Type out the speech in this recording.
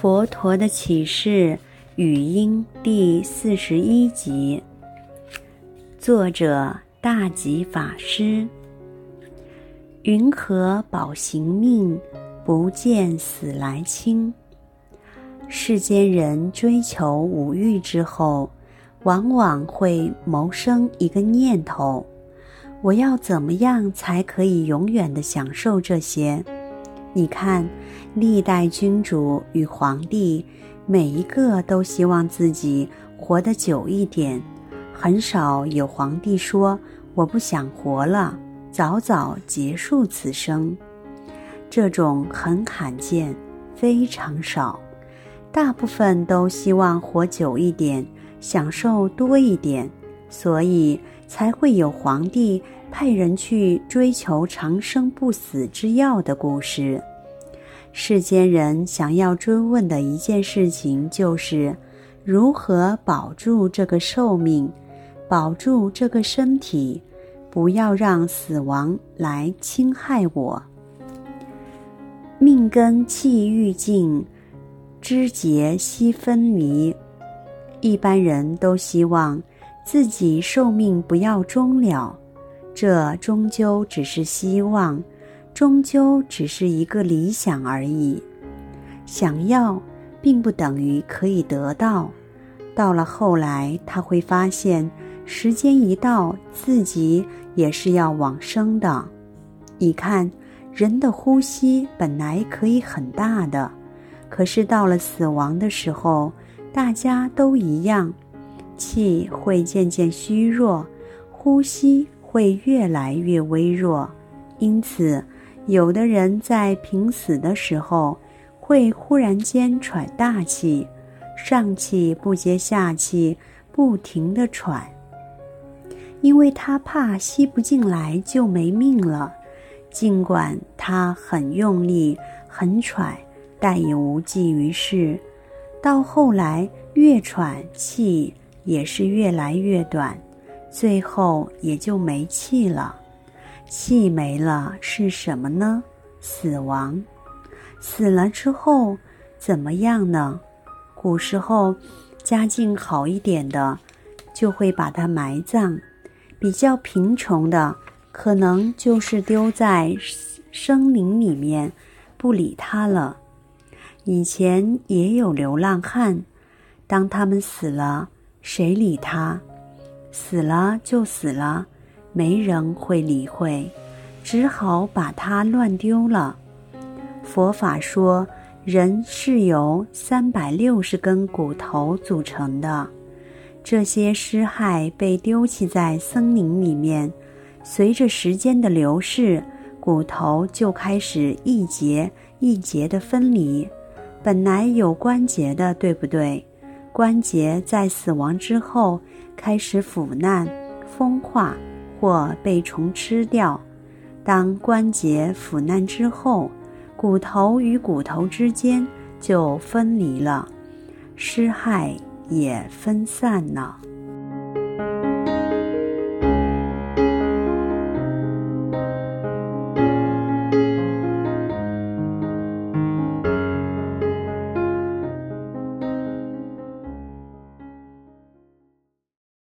佛陀的启示语音第四十一集，作者大吉法师。云何保行命，不见死来轻？世间人追求五欲之后，往往会萌生一个念头：我要怎么样才可以永远的享受这些？你看，历代君主与皇帝，每一个都希望自己活得久一点，很少有皇帝说我不想活了，早早结束此生。这种很罕见，非常少。大部分都希望活久一点，享受多一点，所以才会有皇帝派人去追求长生不死之药的故事。世间人想要追问的一件事情，就是如何保住这个寿命，保住这个身体，不要让死亡来侵害我。命根气欲尽，枝节悉分离。一般人都希望自己寿命不要终了，这终究只是希望。终究只是一个理想而已，想要并不等于可以得到。到了后来，他会发现，时间一到，自己也是要往生的。你看，人的呼吸本来可以很大的，可是到了死亡的时候，大家都一样，气会渐渐虚弱，呼吸会越来越微弱，因此，有的人在濒死的时候，会忽然间喘大气，上气不接下气，不停地喘，因为他怕吸不进来就没命了。尽管他很用力，很喘，但也无济于事。到后来，越喘气也是越来越短，最后也就没气了。气没了是什么呢？死亡。死了之后怎么样呢？古时候家境好一点的，就会把它埋葬；比较贫穷的，可能就是丢在森林里面，不理它了。以前也有流浪汉，当他们死了，谁理他？死了就死了。没人会理会，只好把它乱丢了。佛法说，人是由三百六十根骨头组成的，这些尸骸被丢弃在森林里面，随着时间的流逝，骨头就开始一节一节的分离。本来有关节的，对不对？关节在死亡之后开始腐烂、风化。或被虫吃掉。当关节腐烂之后，骨头与骨头之间就分离了，尸骸也分散了。